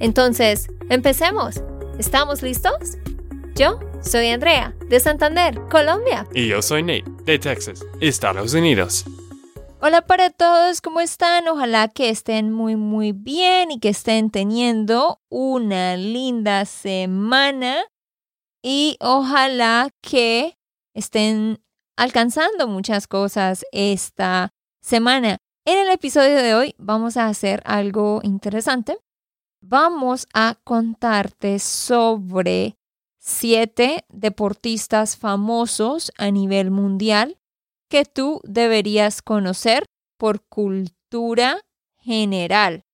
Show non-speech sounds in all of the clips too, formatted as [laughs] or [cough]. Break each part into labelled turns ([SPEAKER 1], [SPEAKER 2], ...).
[SPEAKER 1] Entonces, empecemos. ¿Estamos listos? Yo soy Andrea, de Santander, Colombia.
[SPEAKER 2] Y yo soy Nate, de Texas, Estados Unidos.
[SPEAKER 1] Hola para todos, ¿cómo están? Ojalá que estén muy muy bien y que estén teniendo una linda semana y ojalá que estén alcanzando muchas cosas esta semana. En el episodio de hoy vamos a hacer algo interesante. Vamos a contarte sobre siete deportistas famosos a nivel mundial que tú deberías conocer por cultura general.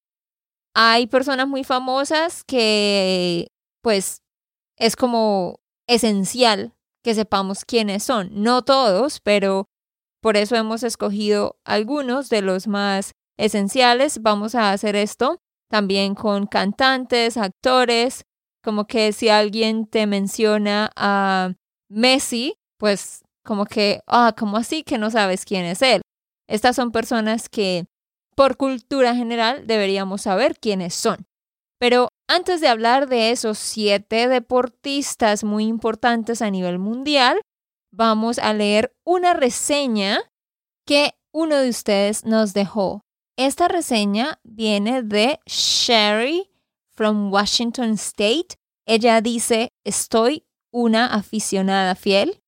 [SPEAKER 1] Hay personas muy famosas que pues es como esencial que sepamos quiénes son. No todos, pero por eso hemos escogido algunos de los más esenciales. Vamos a hacer esto también con cantantes, actores, como que si alguien te menciona a Messi, pues como que, ah, como así que no sabes quién es él? Estas son personas que por cultura general deberíamos saber quiénes son. Pero antes de hablar de esos siete deportistas muy importantes a nivel mundial, vamos a leer una reseña que uno de ustedes nos dejó. Esta reseña viene de Sherry from Washington State. Ella dice, estoy una aficionada fiel.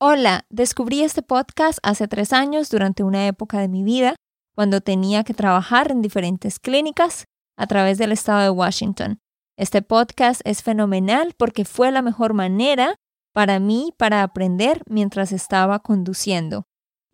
[SPEAKER 1] Hola, descubrí este podcast hace tres años durante una época de mi vida, cuando tenía que trabajar en diferentes clínicas a través del estado de Washington. Este podcast es fenomenal porque fue la mejor manera para mí para aprender mientras estaba conduciendo.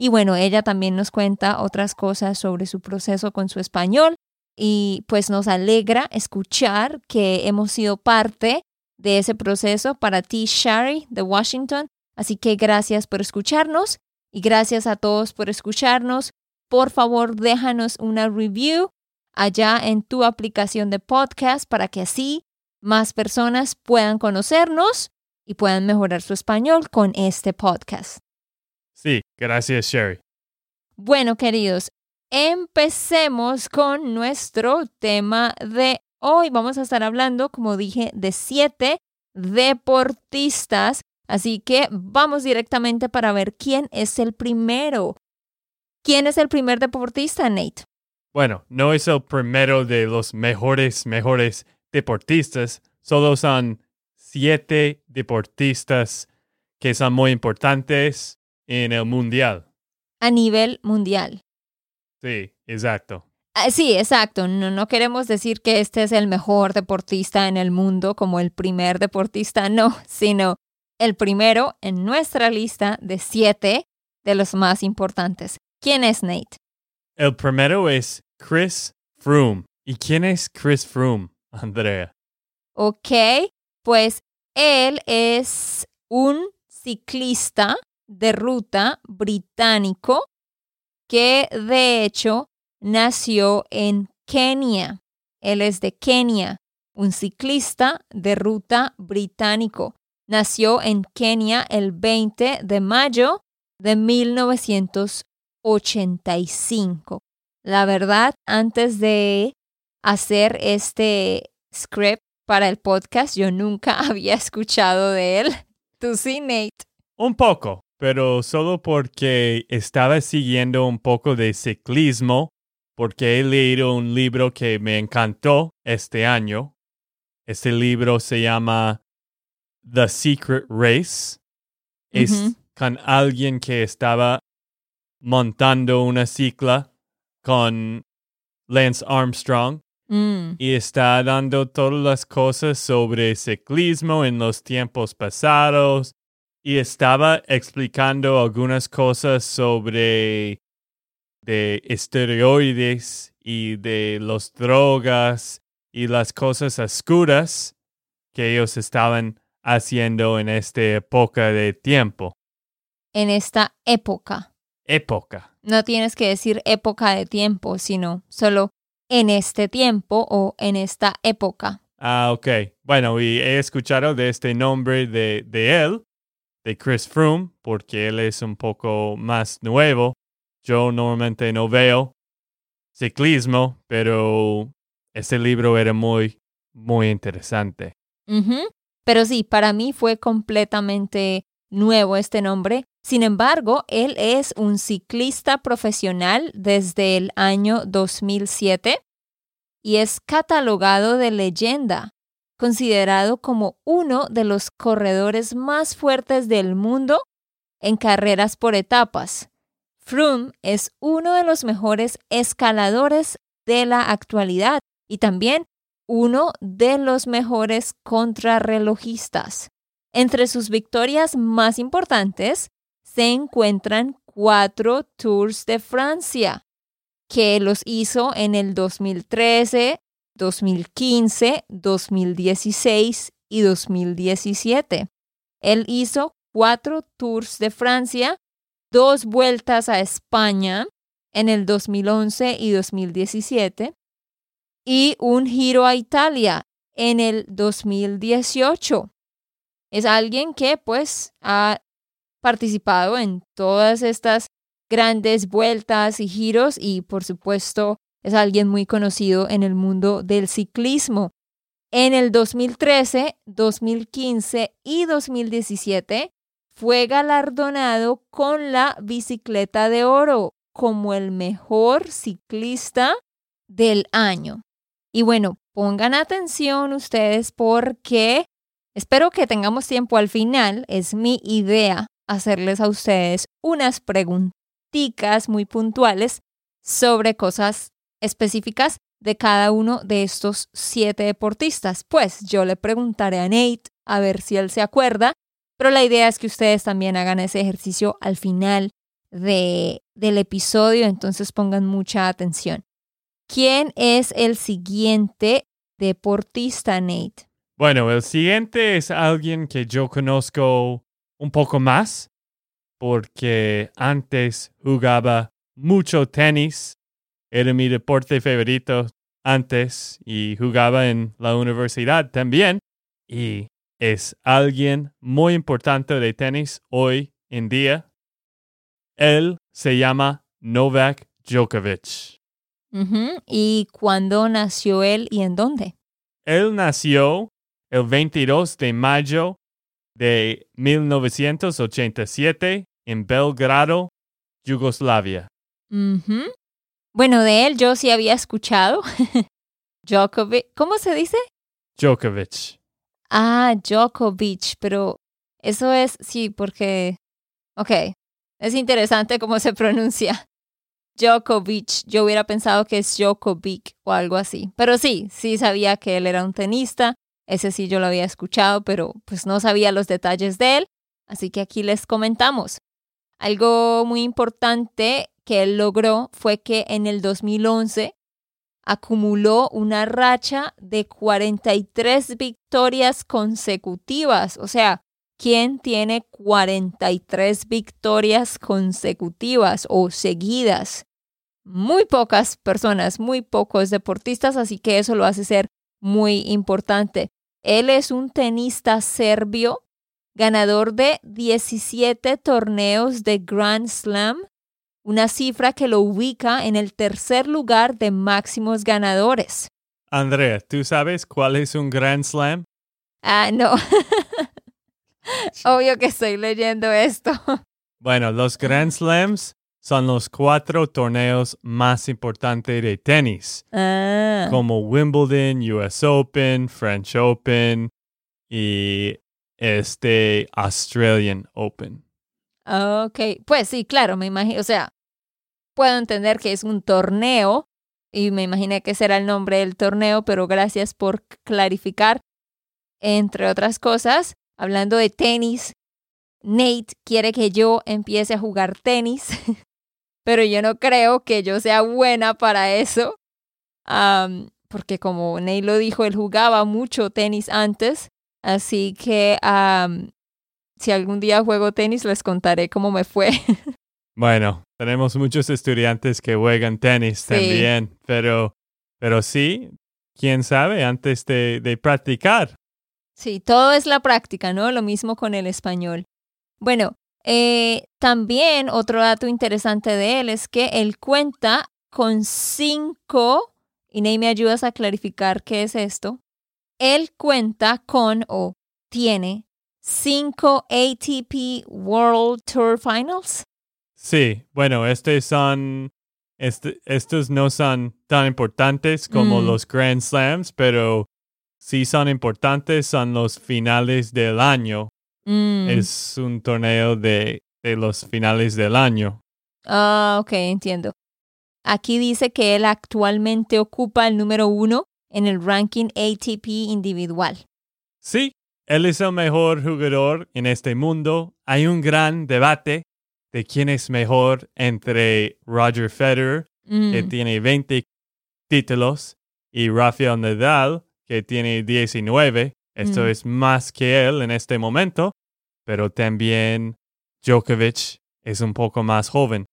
[SPEAKER 1] Y bueno, ella también nos cuenta otras cosas sobre su proceso con su español y pues nos alegra escuchar que hemos sido parte de ese proceso para ti, Shari, de Washington. Así que gracias por escucharnos y gracias a todos por escucharnos. Por favor, déjanos una review allá en tu aplicación de podcast para que así más personas puedan conocernos y puedan mejorar su español con este podcast.
[SPEAKER 2] Sí, gracias Sherry.
[SPEAKER 1] Bueno, queridos, empecemos con nuestro tema de hoy. Vamos a estar hablando, como dije, de siete deportistas. Así que vamos directamente para ver quién es el primero. ¿Quién es el primer deportista, Nate?
[SPEAKER 2] Bueno, no es el primero de los mejores, mejores deportistas. Solo son siete deportistas que son muy importantes en el mundial.
[SPEAKER 1] A nivel mundial.
[SPEAKER 2] Sí, exacto.
[SPEAKER 1] Ah, sí, exacto. No, no queremos decir que este es el mejor deportista en el mundo como el primer deportista, [laughs] no, sino el primero en nuestra lista de siete de los más importantes. ¿Quién es Nate?
[SPEAKER 2] El primero es Chris Froome. ¿Y quién es Chris Froome, [laughs] Andrea?
[SPEAKER 1] Ok, pues él es un ciclista de ruta británico que de hecho nació en Kenia. Él es de Kenia, un ciclista de ruta británico. Nació en Kenia el 20 de mayo de 1900. 85. La verdad, antes de hacer este script para el podcast, yo nunca [laughs] había escuchado de él. ¿Tú sí, Nate?
[SPEAKER 2] Un poco, pero solo porque estaba siguiendo un poco de ciclismo, porque he leído un libro que me encantó este año. Este libro se llama The Secret Race. Es con alguien que estaba montando una cicla con Lance Armstrong
[SPEAKER 1] mm.
[SPEAKER 2] y está dando todas las cosas sobre ciclismo en los tiempos pasados y estaba explicando algunas cosas sobre de esteroides y de las drogas y las cosas oscuras que ellos estaban haciendo en esta época de tiempo.
[SPEAKER 1] En esta época.
[SPEAKER 2] Época.
[SPEAKER 1] No tienes que decir época de tiempo, sino solo en este tiempo o en esta época.
[SPEAKER 2] Ah, ok. Bueno, y he escuchado de este nombre de, de él, de Chris Froome, porque él es un poco más nuevo. Yo normalmente no veo ciclismo, pero ese libro era muy, muy interesante.
[SPEAKER 1] Pero sí, para mí fue completamente nuevo este nombre. Sin embargo, él es un ciclista profesional desde el año 2007 y es catalogado de leyenda, considerado como uno de los corredores más fuertes del mundo en carreras por etapas. Froome es uno de los mejores escaladores de la actualidad y también uno de los mejores contrarrelojistas. Entre sus victorias más importantes se encuentran cuatro Tours de Francia, que los hizo en el 2013, 2015, 2016 y 2017. Él hizo cuatro Tours de Francia, dos vueltas a España en el 2011 y 2017 y un giro a Italia en el 2018. Es alguien que pues ha participado en todas estas grandes vueltas y giros y por supuesto es alguien muy conocido en el mundo del ciclismo. En el 2013, 2015 y 2017 fue galardonado con la bicicleta de oro como el mejor ciclista del año. Y bueno, pongan atención ustedes porque espero que tengamos tiempo al final. Es mi idea hacerles a ustedes unas preguntitas muy puntuales sobre cosas específicas de cada uno de estos siete deportistas. Pues yo le preguntaré a Nate a ver si él se acuerda, pero la idea es que ustedes también hagan ese ejercicio al final de, del episodio, entonces pongan mucha atención. ¿Quién es el siguiente deportista, Nate?
[SPEAKER 2] Bueno, el siguiente es alguien que yo conozco un poco más porque antes jugaba mucho tenis. Era mi deporte favorito antes y jugaba en la universidad también. Y es alguien muy importante de tenis hoy en día. Él se llama Novak Djokovic.
[SPEAKER 1] ¿Y cuándo nació él y en dónde?
[SPEAKER 2] Él nació el 22 de mayo de 1987 en Belgrado, Yugoslavia.
[SPEAKER 1] Bueno, de él yo sí había escuchado. [laughs] Djokovic, ¿cómo se dice?
[SPEAKER 2] Djokovic.
[SPEAKER 1] Ah, Djokovic, pero eso es, sí, porque, ok, es interesante cómo se pronuncia. Djokovic, yo hubiera pensado que es Djokovic o algo así. Pero sí, sí sabía que él era un tenista, ese sí yo lo había escuchado, pero pues no sabía los detalles de él, así que aquí les comentamos. Algo muy importante que él logró fue que en el 2011 acumuló una racha de 43 victorias consecutivas. O sea, ¿quién tiene 43 victorias consecutivas o seguidas? Muy pocas personas, muy pocos deportistas, así que eso lo hace ser muy importante. Él es un tenista serbio, ganador de 17 torneos de Grand Slam, una cifra que lo ubica en el tercer lugar de máximos ganadores.
[SPEAKER 2] Andrea, ¿tú sabes cuál es un Grand Slam?
[SPEAKER 1] Ah, no. [laughs] Obvio que estoy leyendo esto.
[SPEAKER 2] Bueno, los Grand Slams son los cuatro torneos más importantes de tenis,
[SPEAKER 1] ah.
[SPEAKER 2] como Wimbledon, US Open, French Open y este Australian Open.
[SPEAKER 1] Ok, pues sí, claro, me imagino, o sea, puedo entender que es un torneo y me imaginé que será el nombre del torneo, pero gracias por clarificar. Entre otras cosas, hablando de tenis, Nate quiere que yo empiece a jugar tenis [laughs] pero yo no creo que yo sea buena para eso. porque como Ney lo dijo, él jugaba mucho tenis antes, así que am, si algún día juego tenis les contaré cómo me fue. [laughs]
[SPEAKER 2] Bueno, tenemos muchos estudiantes que juegan tenis
[SPEAKER 1] Sí.
[SPEAKER 2] también, pero, pero sí, quién sabe, antes de, de practicar.
[SPEAKER 1] Sí, todo es la práctica, ¿no? Lo mismo con el español. Bueno, eh, también otro dato interesante de él es que él cuenta con cinco, y Ney, ¿me ayudas a clarificar qué es esto? Él cuenta con o tiene cinco ATP World Tour Finals.
[SPEAKER 2] Sí, bueno, estos son, este- estos no son tan importantes como
[SPEAKER 1] Mm.
[SPEAKER 2] los Grand Slams, pero sí son importantes, son los finales del año.
[SPEAKER 1] Mm.
[SPEAKER 2] Es un torneo de, de los finales del año.
[SPEAKER 1] Ah, ok, entiendo. Aquí dice que él actualmente ocupa el número uno en el ranking ATP individual.
[SPEAKER 2] Sí, él es el mejor jugador en este mundo. Hay un gran debate de quién es mejor entre Roger Federer, que
[SPEAKER 1] Mm,
[SPEAKER 2] tiene 20 títulos, y Rafael Nadal, que tiene 19. Esto
[SPEAKER 1] Mm.
[SPEAKER 2] es más que él en este momento, pero también Djokovic es un poco más joven.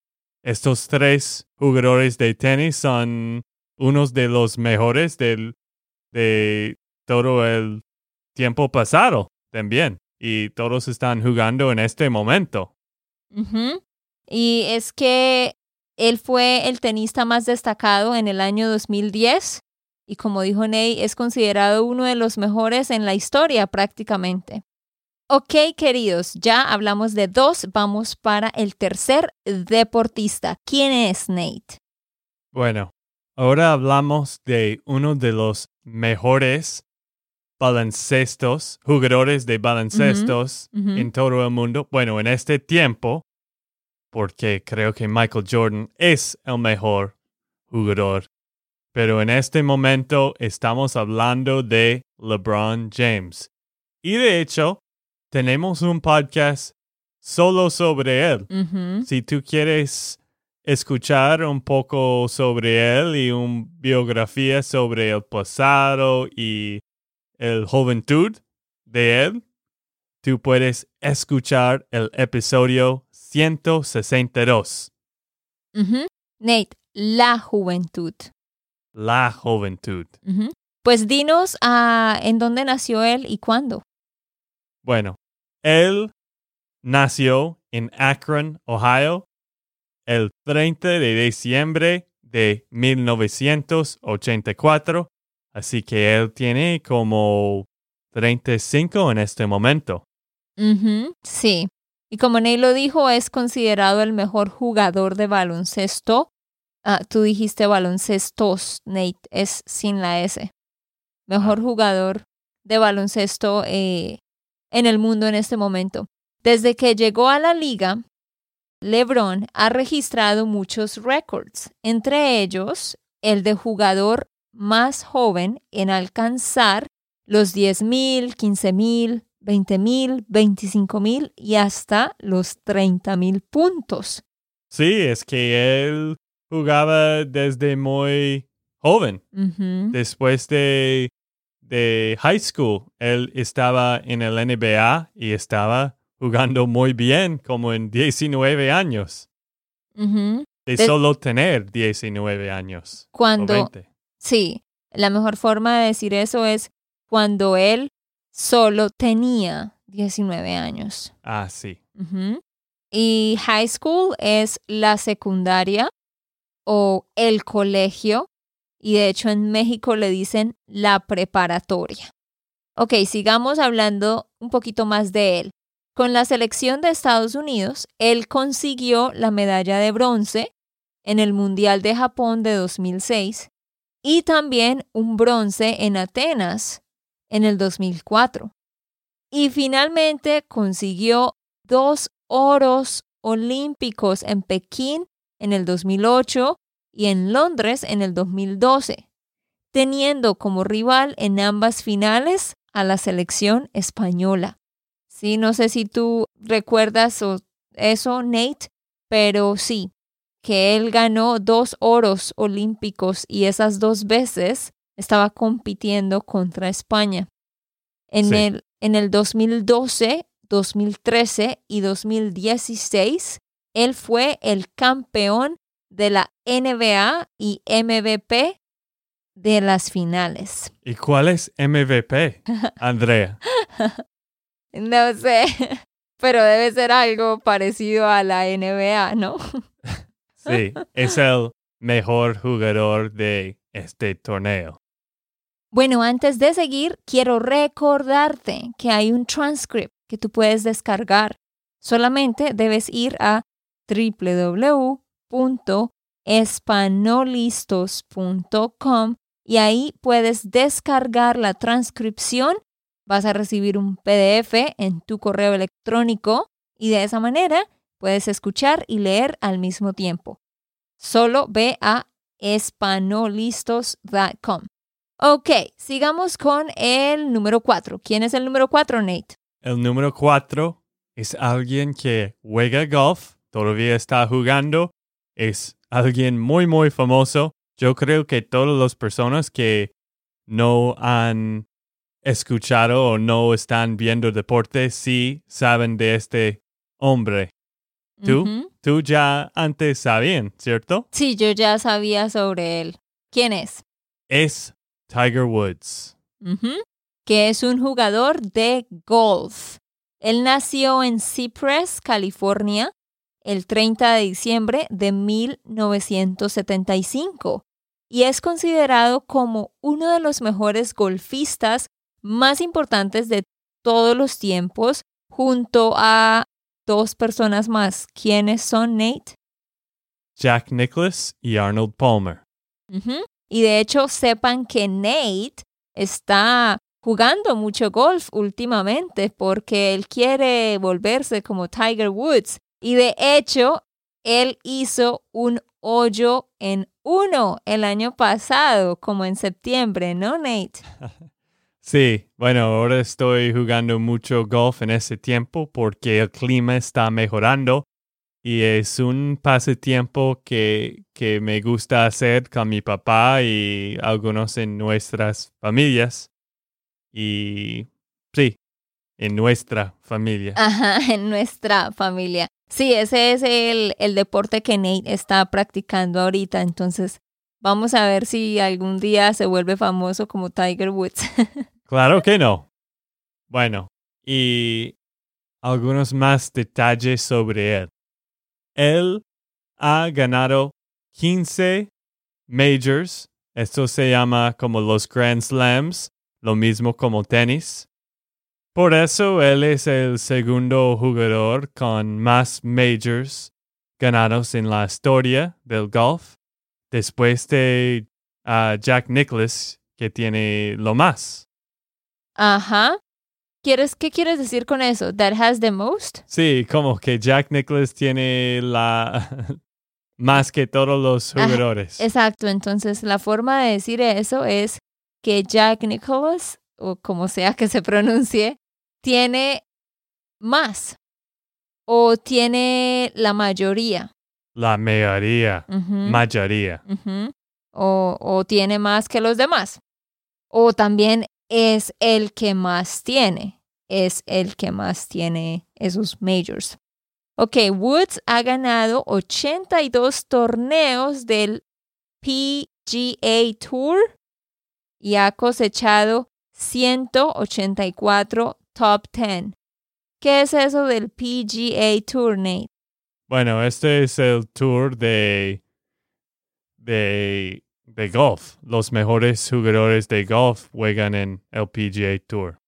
[SPEAKER 2] Estos tres jugadores de tenis son unos de los mejores del, de todo el tiempo pasado también. Y todos están jugando en este momento.
[SPEAKER 1] Y es que él fue el tenista más destacado en el año 2010 y como dijo Ney, es considerado uno de los mejores en la historia prácticamente. Ok, queridos, ya hablamos de dos, vamos para el tercer deportista. ¿Quién es Nate?
[SPEAKER 2] Bueno, ahora hablamos de uno de los mejores baloncestos, jugadores de baloncestos en todo el mundo. Bueno, en este tiempo, porque creo que Michael Jordan es el mejor jugador. Pero en este momento estamos hablando de LeBron James. Y de hecho, tenemos un podcast solo sobre él. Si tú quieres escuchar un poco sobre él y una biografía sobre el pasado y el juventud de él, tú puedes escuchar el episodio 162,
[SPEAKER 1] Ujú. Nate, la juventud.
[SPEAKER 2] La juventud.
[SPEAKER 1] Pues dinos ah, en dónde nació él y cuándo.
[SPEAKER 2] Bueno, él nació en Akron, Ohio, el 30 de diciembre de 1984, así que él tiene como 35 en este momento.
[SPEAKER 1] Ujú, Sí. Y como Nate lo dijo, es considerado el mejor jugador de baloncesto. Ah, tú dijiste baloncestos, Nate, es sin la S. Mejor jugador de baloncesto eh, en el mundo en este momento. Desde que llegó a la liga, LeBron ha registrado muchos récords, entre ellos el de jugador más joven en alcanzar los 10.000, 15.000, 20.000, 25.000 y hasta los 30.000 puntos.
[SPEAKER 2] Sí, es que él jugaba desde muy joven. Después de, de high school, él estaba en el NBA y estaba jugando muy bien, como en 19 años, de
[SPEAKER 1] De-
[SPEAKER 2] solo tener 19 años.
[SPEAKER 1] Cuando,
[SPEAKER 2] 20.
[SPEAKER 1] sí, la mejor forma de decir eso es cuando él solo tenía 19 años.
[SPEAKER 2] Ah, sí.
[SPEAKER 1] Y high school es la secundaria o el colegio. Y de hecho en México le dicen la preparatoria. Ok, sigamos hablando un poquito más de él. Con la selección de Estados Unidos, él consiguió la medalla de bronce en el Mundial de Japón de 2006 y también un bronce en Atenas en el 2004. Y finalmente consiguió dos oros olímpicos en Pekín en el 2008 y en Londres en el 2012, teniendo como rival en ambas finales a la selección española. Sí, no sé si tú recuerdas eso, Nate, pero sí, que él ganó dos oros olímpicos y esas dos veces estaba compitiendo contra España. En,
[SPEAKER 2] Sí.
[SPEAKER 1] el, en el 2012, 2013 y 2016, él fue el campeón de la NBA y MVP de las finales.
[SPEAKER 2] ¿Y cuál es MVP, [laughs] Andrea?
[SPEAKER 1] No sé, [laughs] pero debe ser algo parecido a la NBA, ¿no? [laughs]
[SPEAKER 2] Sí, es el mejor jugador de este torneo.
[SPEAKER 1] Bueno, antes de seguir, quiero recordarte que hay un transcript que tú puedes descargar. Solamente debes ir a www.espanolistos.com y ahí puedes descargar la transcripción. Vas a recibir un PDF en tu correo electrónico y de esa manera puedes escuchar y leer al mismo tiempo. Solo ve a espanolistos.com. Ok, sigamos con el número 4. ¿Quién es el número 4, Nate?
[SPEAKER 2] El número cuatro es alguien que juega golf, todavía está jugando, es alguien muy, muy famoso. Yo creo que todas las personas que no han escuchado o no están viendo deporte sí saben de este hombre. ¿Tú? Tú ya antes sabían, ¿cierto?
[SPEAKER 1] Sí, yo ya sabía sobre él. ¿Quién es?
[SPEAKER 2] Es Tiger Woods.
[SPEAKER 1] Que es un jugador de golf. Él nació en Cypress, California, el 30 de diciembre de 1975 y es considerado como uno de los mejores golfistas más importantes de todos los tiempos, junto a dos personas más. ¿Quiénes son, Nate?
[SPEAKER 2] Jack Nicklaus y Arnold Palmer.
[SPEAKER 1] Y de hecho, sepan que Nate está jugando mucho golf últimamente porque él quiere volverse como Tiger Woods. Y de hecho, él hizo un hoyo en uno el año pasado, como en septiembre, ¿no, Nate? [laughs]
[SPEAKER 2] Sí, bueno, ahora estoy jugando mucho golf en ese tiempo porque el clima está mejorando y es un pasatiempo que, que me gusta hacer con mi papá y algunos en nuestras familias. Y sí, en nuestra familia.
[SPEAKER 1] Ajá, [laughs] en nuestra familia. Sí, ese es el, el deporte que Nate está practicando ahorita. Entonces, vamos a ver si algún día se vuelve famoso como Tiger Woods. [laughs]
[SPEAKER 2] Claro que no. Bueno, y algunos más detalles sobre él. Él ha ganado 15 majors. Esto se llama como los Grand Slams, lo mismo como tenis. Por eso él es el segundo jugador con más majors ganados en la historia del golf, después de ah, Jack Nicklaus, que tiene lo más.
[SPEAKER 1] Ajá. ¿Quieres, ¿Qué quieres decir con eso? ¿That has the most?
[SPEAKER 2] Sí, como que Jack Nicklaus tiene la [laughs] más que todos los
[SPEAKER 1] Ajá,
[SPEAKER 2] jugadores.
[SPEAKER 1] Exacto, entonces la forma de decir eso es que Jack Nicholas, o como sea que se pronuncie, tiene más o tiene la mayoría.
[SPEAKER 2] La mayoría,
[SPEAKER 1] Ujú,
[SPEAKER 2] mayoría.
[SPEAKER 1] o, o tiene más que los demás. O también es el que más tiene. Es el que más tiene esos majors. Ok, Woods ha ganado 82 torneos del PGA Tour y ha cosechado 184 top 10. ¿Qué es eso del PGA Tour, Nate?
[SPEAKER 2] Bueno, este es el tour de, de, de golf. Los mejores jugadores de golf juegan en el PGA Tour.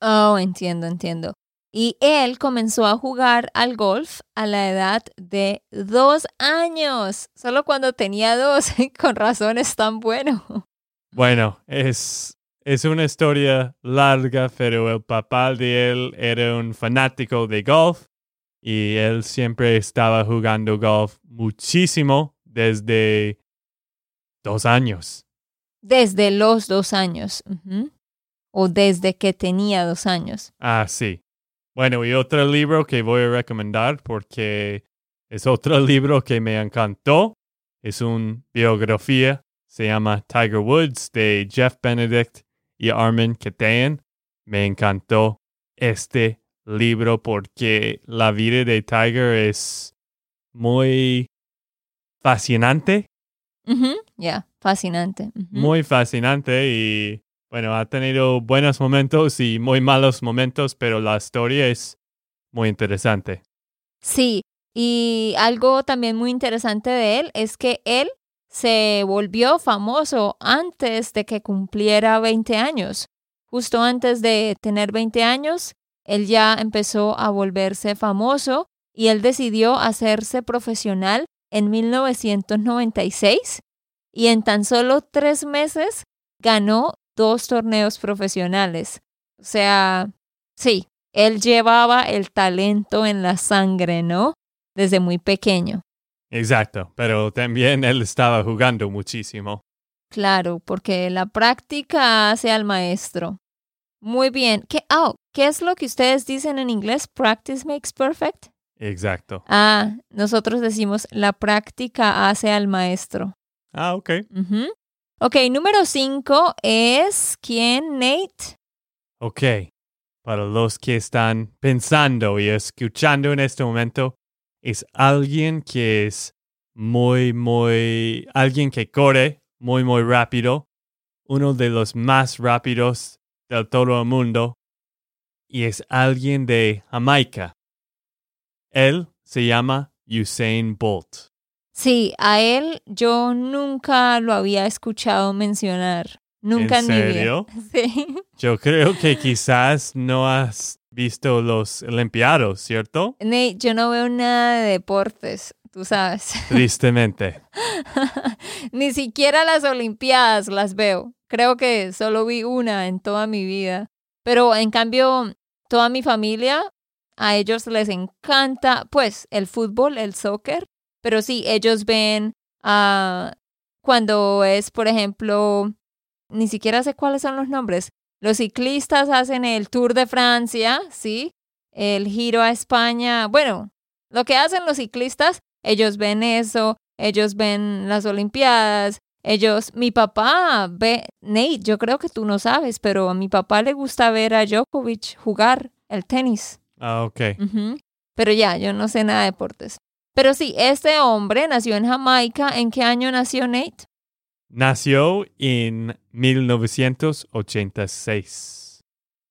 [SPEAKER 1] Oh, entiendo, entiendo. Y él comenzó a jugar al golf a la edad de dos años, solo cuando tenía dos. [laughs] Con razón es tan bueno.
[SPEAKER 2] Bueno, es, es una historia larga, pero el papá de él era un fanático de golf y él siempre estaba jugando golf muchísimo desde dos años.
[SPEAKER 1] Desde los dos años. O desde que tenía dos años.
[SPEAKER 2] Ah, sí. Bueno, y otro libro que voy a recomendar porque es otro [laughs] libro que me encantó. Es una biografía Se llama Tiger Woods de Jeff Benedict y Armin Katayan. Me encantó este libro porque la vida de Tiger es muy fascinante.
[SPEAKER 1] Ya, fascinante.
[SPEAKER 2] Muy fascinante y bueno, ha tenido buenos momentos y muy malos momentos, pero la historia es muy interesante.
[SPEAKER 1] Sí, y algo también muy interesante de él es que él se volvió famoso antes de que cumpliera 20 años. Justo antes de tener 20 años, él ya empezó a volverse famoso y él decidió hacerse profesional en 1996 y en tan solo tres meses ganó dos torneos profesionales. O sea, sí, él llevaba el talento en la sangre, ¿no? Desde muy pequeño.
[SPEAKER 2] Exacto, pero también él estaba jugando muchísimo.
[SPEAKER 1] Claro, porque la práctica hace al maestro. Muy bien. ¿Qué, oh, ¿Qué es lo que ustedes dicen en inglés? Practice makes perfect.
[SPEAKER 2] Exacto.
[SPEAKER 1] Ah, nosotros decimos la práctica hace al maestro.
[SPEAKER 2] Ah, ok.
[SPEAKER 1] Ok, número cinco es ¿quién, Nate?
[SPEAKER 2] Ok, para los que están pensando y escuchando en este momento, es alguien que es muy, muy, alguien que corre muy, muy rápido, uno de los más rápidos del todo el mundo, y es alguien de Jamaica. Él se llama Usain Bolt.
[SPEAKER 1] Sí, a él yo nunca lo había escuchado mencionar. Nunca
[SPEAKER 2] ¿En serio? [laughs]
[SPEAKER 1] Sí.
[SPEAKER 2] Yo creo que quizás no has visto los Olimpiados, ¿cierto?
[SPEAKER 1] Nate, yo no veo nada de deportes, tú sabes. [laughs]
[SPEAKER 2] Tristemente. [laughs]
[SPEAKER 1] Ni siquiera las Olimpiadas las veo. Creo que solo vi una en toda mi vida. Pero en cambio, toda mi familia, a ellos les encanta, pues, el fútbol, el soccer. Pero sí, ellos ven uh, cuando es, por ejemplo, ni siquiera sé cuáles son los nombres. Los ciclistas hacen el Tour de Francia, ¿sí? El Giro a España. Bueno, lo que hacen los ciclistas, ellos ven eso, ellos ven las Olimpiadas, ellos, mi papá ve, Nate, yo creo que tú no sabes, pero a mi papá le gusta ver a Djokovic jugar el tenis.
[SPEAKER 2] Ah, ok.
[SPEAKER 1] Pero ya, yo no sé nada de deportes. Pero sí, este hombre nació en Jamaica. ¿En qué año nació Nate?
[SPEAKER 2] Nació en 1986.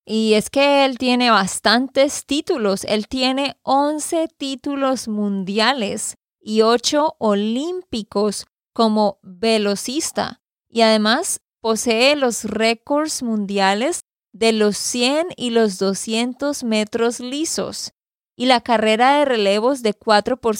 [SPEAKER 1] Y es que él tiene bastantes títulos. Él tiene 11 títulos mundiales y 8 olímpicos como velocista. Y además posee los récords mundiales de los 100 y los 200 metros lisos y la carrera de relevos de 4 por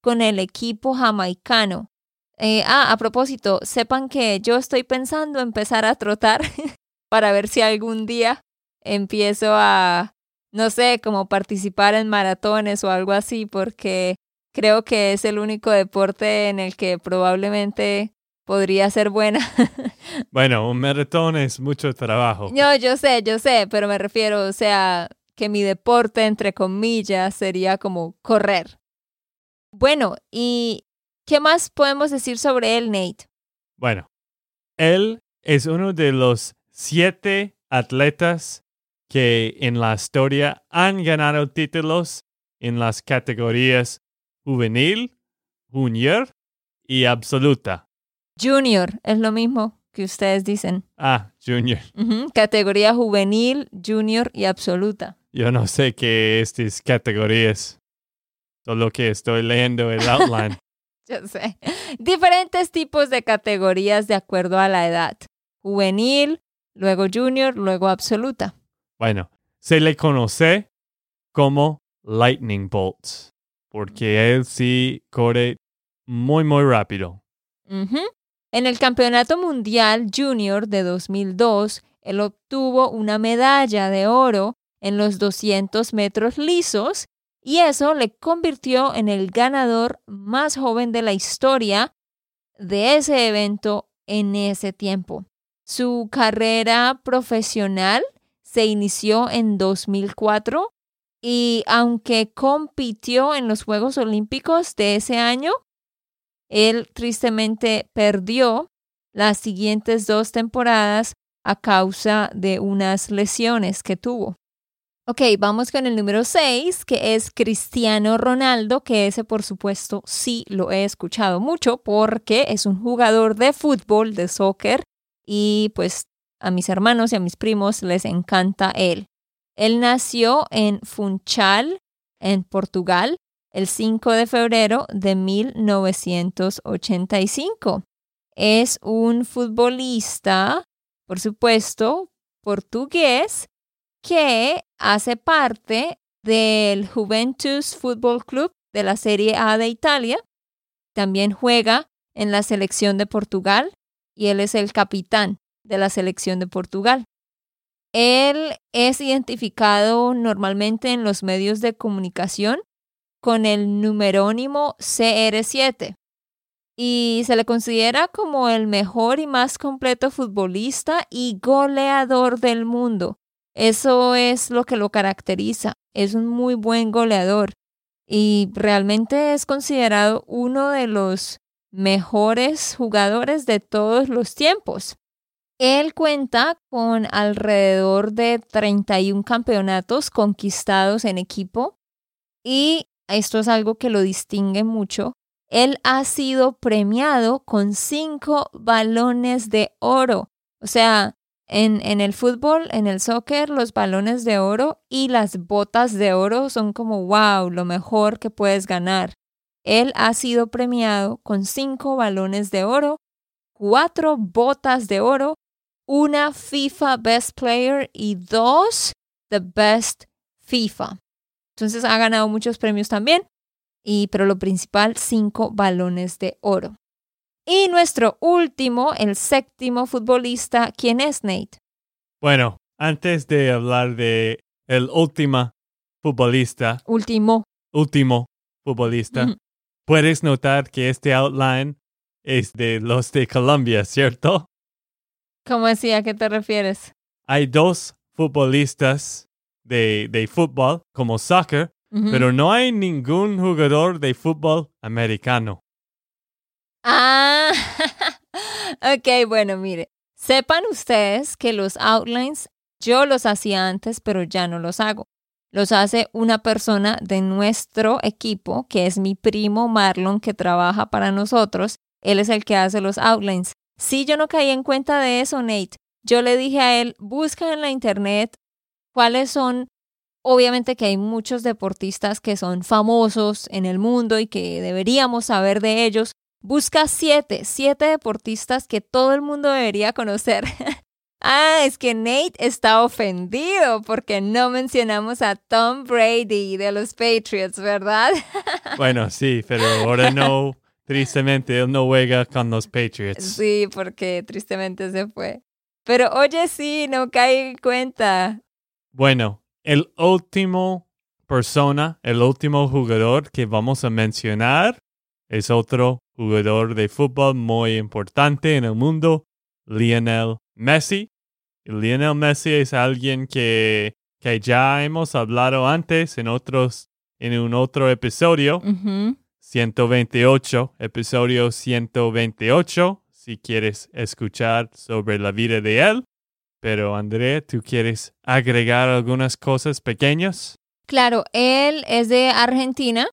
[SPEAKER 1] con el equipo jamaicano. Eh, ah, a propósito, sepan que yo estoy pensando empezar a trotar [laughs] para ver si algún día empiezo a, no sé, como participar en maratones o algo así, porque creo que es el único deporte en el que probablemente podría ser buena. [laughs]
[SPEAKER 2] bueno, un maratón es mucho trabajo.
[SPEAKER 1] No, yo sé, yo sé, pero me refiero, o sea, que mi deporte, entre comillas, sería como correr. Bueno, y ¿Qué más podemos decir sobre él, Nate?
[SPEAKER 2] Bueno, él es uno de los siete atletas que en la historia han ganado títulos en las categorías juvenil, junior y absoluta.
[SPEAKER 1] Junior es lo mismo que ustedes dicen.
[SPEAKER 2] Ah, junior.
[SPEAKER 1] Categoría juvenil, junior y absoluta.
[SPEAKER 2] Yo no sé qué estas categorías. Solo que estoy leyendo el outline. [laughs]
[SPEAKER 1] Yo sé. Diferentes tipos de categorías de acuerdo a la edad. Juvenil, luego junior, luego absoluta.
[SPEAKER 2] Bueno, se le conoce como Lightning Bolts, porque él sí corre muy, muy rápido.
[SPEAKER 1] En el Campeonato Mundial Junior de 2002, él obtuvo una medalla de oro en los 200 metros lisos y eso le convirtió en el ganador más joven de la historia de ese evento en ese tiempo. Su carrera profesional se inició en 2004 y aunque compitió en los Juegos Olímpicos de ese año, él tristemente perdió las siguientes dos temporadas a causa de unas lesiones que tuvo. Ok, vamos con el número 6, que es Cristiano Ronaldo, que ese por supuesto sí lo he escuchado mucho porque es un jugador de fútbol, de soccer, y pues a mis hermanos y a mis primos les encanta él. Él nació en Funchal, en Portugal, el 5 de febrero de 1985. Es un futbolista, por supuesto, portugués, que hace parte del Juventus Football Club de la Serie A de Italia. También juega en la selección de Portugal y él es el capitán de la selección de Portugal. Él es identificado normalmente en los medios de comunicación con el numerónimo CR7 y se le considera como el mejor y más completo futbolista y goleador del mundo. Eso es lo que lo caracteriza. Es un muy buen goleador y realmente es considerado uno de los mejores jugadores de todos los tiempos. Él cuenta con alrededor de 31 campeonatos conquistados en equipo y esto es algo que lo distingue mucho. Él ha sido premiado con cinco balones de oro. O sea, en, el fútbol, en el soccer, los balones de oro y las botas de oro son como, wow, lo mejor que puedes ganar. Él ha sido premiado con cinco balones de oro, cuatro botas de oro, una FIFA Best Player y dos The Best FIFA. Entonces ha ganado muchos premios también, y, pero lo principal, cinco balones de oro. Y nuestro último, el séptimo futbolista, ¿quién es Nate?
[SPEAKER 2] Bueno, antes de hablar de el último futbolista.
[SPEAKER 1] Último.
[SPEAKER 2] Último futbolista. Puedes notar que este outline es de los de Colombia, ¿cierto?
[SPEAKER 1] ¿Cómo así? ¿A qué te refieres?
[SPEAKER 2] Hay dos futbolistas de, de fútbol como soccer, pero no hay ningún jugador de fútbol americano.
[SPEAKER 1] Ah, [laughs] ok, bueno, mire, sepan ustedes que los outlines yo los hacía antes, pero ya no los hago. Los hace una persona de nuestro equipo, que es mi primo Marlon, que trabaja para nosotros. Él es el que hace los outlines. Si yo no caí en cuenta de eso, Nate. Yo le dije a él, busca en la internet cuáles son, obviamente que hay muchos deportistas que son famosos en el mundo y que deberíamos saber de ellos. Busca siete, siete deportistas que todo el mundo debería conocer. [laughs] ah, es que Nate está ofendido porque no mencionamos a Tom Brady de los Patriots, ¿verdad? [laughs]
[SPEAKER 2] bueno, sí, pero ahora no, tristemente, él no juega con los Patriots.
[SPEAKER 1] Sí, porque tristemente se fue. Pero oye, sí, no cae en cuenta.
[SPEAKER 2] Bueno, el último persona, el último jugador que vamos a mencionar es otro jugador de fútbol muy importante en el mundo, Lionel Messi. Lionel Messi es alguien que, que ya hemos hablado antes en otros en un otro episodio, 128, episodio 128, si quieres escuchar sobre la vida de él. Pero Andrea, ¿tú quieres agregar algunas cosas pequeñas?
[SPEAKER 1] Claro, él es de Argentina.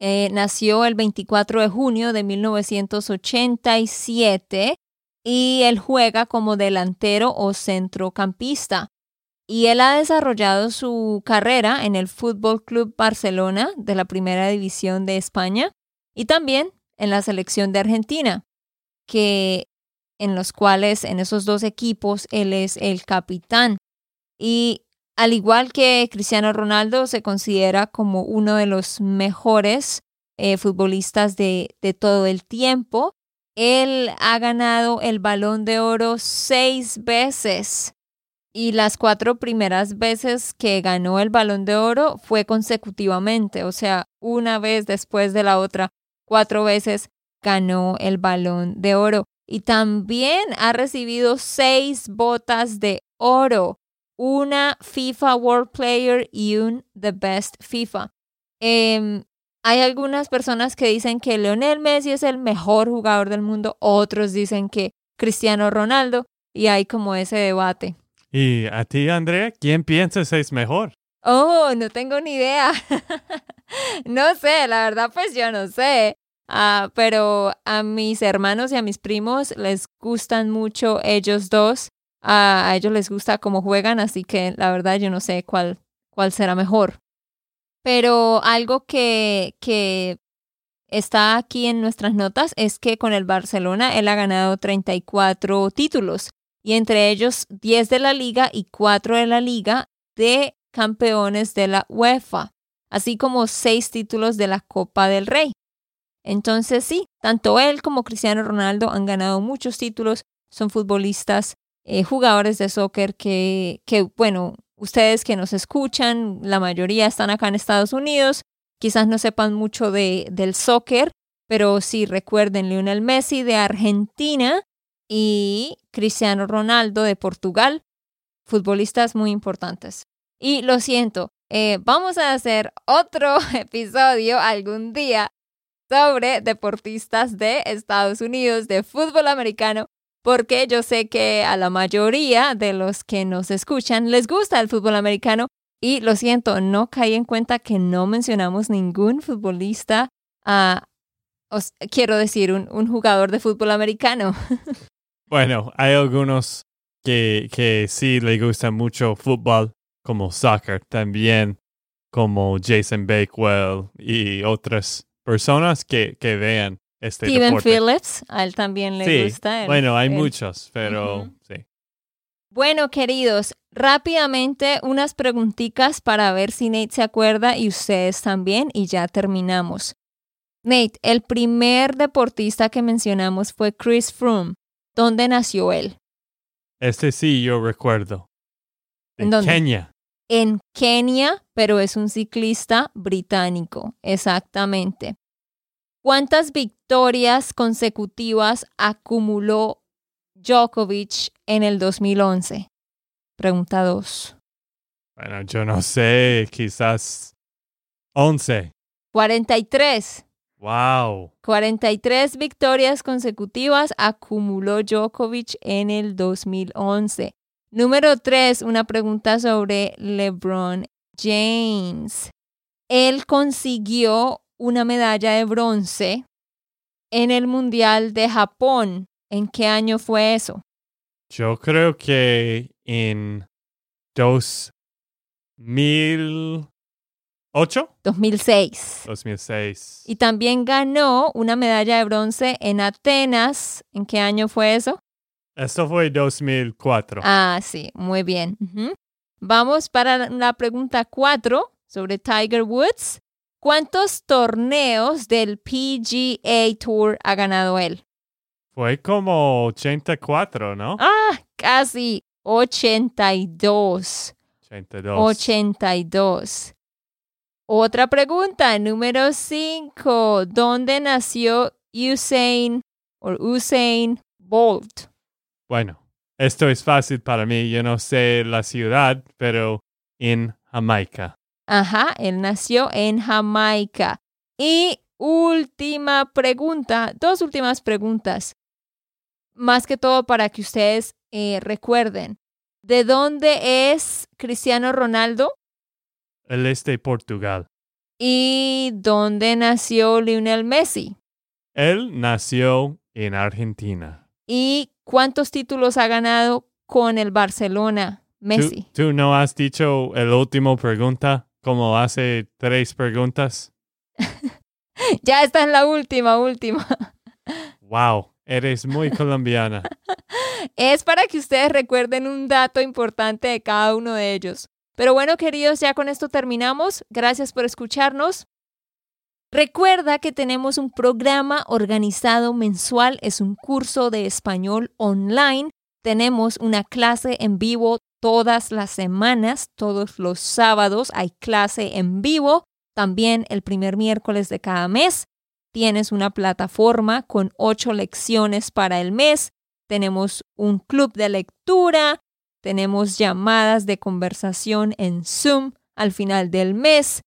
[SPEAKER 1] Eh, nació el 24 de junio de 1987 y él juega como delantero o centrocampista. Y él ha desarrollado su carrera en el Fútbol Club Barcelona de la Primera División de España y también en la selección de Argentina, que en los cuales en esos dos equipos él es el capitán. Y al igual que Cristiano Ronaldo, se considera como uno de los mejores eh, futbolistas de, de todo el tiempo. Él ha ganado el balón de oro seis veces y las cuatro primeras veces que ganó el balón de oro fue consecutivamente, o sea, una vez después de la otra, cuatro veces ganó el balón de oro y también ha recibido seis botas de oro, una FIFA World Player y un The Best FIFA. Em, hay algunas personas que dicen que Leonel Messi es el mejor jugador del mundo, otros dicen que Cristiano Ronaldo y hay como ese debate.
[SPEAKER 2] ¿Y a ti, Andrea, quién piensas es mejor?
[SPEAKER 1] Oh, no tengo ni idea. [laughs] no sé, la verdad pues yo no sé. Ah, pero a mis hermanos y a mis primos les gustan mucho ellos dos. A ellos les gusta cómo juegan, así que la verdad yo no sé cuál, cuál será mejor. Pero algo que, que está aquí en nuestras notas es que con el Barcelona él ha ganado 34 títulos y entre ellos 10 de la liga y 4 de la liga de campeones de la UEFA, así como 6 títulos de la Copa del Rey. Entonces sí, tanto él como Cristiano Ronaldo han ganado muchos títulos, son futbolistas, eh, jugadores de soccer que, que, bueno, ustedes que nos escuchan, la mayoría están acá en Estados Unidos, quizás no sepan mucho de, del soccer, pero sí recuerden Lionel Messi de Argentina y Cristiano Ronaldo de Portugal, futbolistas muy importantes. Y lo siento, eh, vamos a hacer otro [laughs] episodio algún día sobre deportistas de Estados Unidos de fútbol americano, porque yo sé que a la mayoría de los que nos escuchan les gusta el fútbol americano y lo siento, no caí en cuenta que no mencionamos ningún futbolista, uh, os, quiero decir, un, un jugador de fútbol americano. [laughs]
[SPEAKER 2] Bueno, hay algunos que, que sí le gusta mucho fútbol, como soccer también, como Jason Bakewell y otras personas que, que vean este
[SPEAKER 1] Steven
[SPEAKER 2] deporte.
[SPEAKER 1] Phillips, a él también le
[SPEAKER 2] sí,
[SPEAKER 1] gusta. el-
[SPEAKER 2] bueno, hay
[SPEAKER 1] el-
[SPEAKER 2] muchos, pero sí.
[SPEAKER 1] Bueno, queridos, rápidamente unas preguntitas para ver si Nate se acuerda y ustedes también y ya terminamos. Nate, el primer deportista que mencionamos fue Chris Froome. ¿Dónde nació él?
[SPEAKER 2] Este sí yo recuerdo.
[SPEAKER 1] ¿En dónde?
[SPEAKER 2] Kenia.
[SPEAKER 1] En Kenia, pero es un ciclista británico, exactamente. ¿Cuántas victorias consecutivas acumuló Djokovic en el 2011? Pregunta 2.
[SPEAKER 2] Bueno, yo no sé, quizás 11.
[SPEAKER 1] 43.
[SPEAKER 2] Wow.
[SPEAKER 1] 43 victorias consecutivas acumuló Djokovic en el 2011. Número 3, una pregunta sobre LeBron James. Él consiguió una medalla de bronce en el Mundial de Japón. ¿En qué año fue eso?
[SPEAKER 2] Yo creo que en 2008,
[SPEAKER 1] 2006.
[SPEAKER 2] 2006.
[SPEAKER 1] Y también ganó una medalla de bronce en Atenas. ¿En qué año fue eso?
[SPEAKER 2] Esto fue 2004.
[SPEAKER 1] Ah, sí, muy bien. Vamos para la pregunta 4 sobre Tiger Woods. ¿Cuántos torneos del PGA Tour ha ganado él?
[SPEAKER 2] Fue como 84, ¿no?
[SPEAKER 1] Ah, casi 82.
[SPEAKER 2] 82.
[SPEAKER 1] 82. Otra pregunta, número 5. ¿Dónde nació Usain o Usain Bolt?
[SPEAKER 2] Bueno, esto es fácil para mí. Yo no sé la ciudad, pero en Jamaica.
[SPEAKER 1] Ajá, él nació en Jamaica. Y última pregunta, dos últimas preguntas. Más que todo para que ustedes eh, recuerden. ¿De dónde es Cristiano Ronaldo?
[SPEAKER 2] Él es de Portugal.
[SPEAKER 1] ¿Y dónde nació Lionel Messi?
[SPEAKER 2] Él nació en Argentina.
[SPEAKER 1] ¿Y cuántos títulos ha ganado con el Barcelona
[SPEAKER 2] ¿Tú,
[SPEAKER 1] Messi?
[SPEAKER 2] tú no has dicho el último pregunta como hace tres preguntas? [laughs]
[SPEAKER 1] Ya esta es la última, última.
[SPEAKER 2] Wow, eres muy colombiana. [laughs]
[SPEAKER 1] Es para que ustedes recuerden un dato importante de cada uno de ellos. Pero bueno, queridos, ya con esto terminamos. Gracias por escucharnos. Recuerda que tenemos un programa organizado mensual, es un curso de español online. Tenemos una clase en vivo todas las semanas, todos los sábados hay clase en vivo. También el primer miércoles de cada mes tienes una plataforma con ocho lecciones para el mes. Tenemos un club de lectura, tenemos llamadas de conversación en Zoom al final del mes.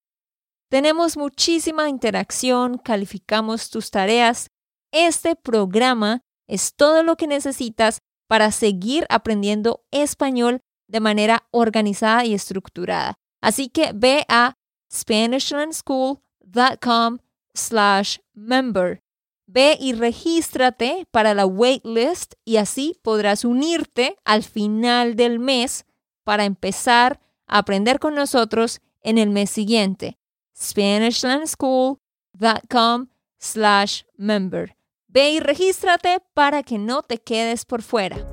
[SPEAKER 1] Tenemos muchísima interacción, calificamos tus tareas. Este programa es todo lo que necesitas para seguir aprendiendo español de manera organizada y estructurada. Así que ve a SpanishLandSchool.com slash member. Ve y regístrate para la waitlist y así podrás unirte al final del mes para empezar a aprender con nosotros en el mes siguiente. SpanishLandSchool.com slash member. Ve y regístrate para que no te quedes por fuera.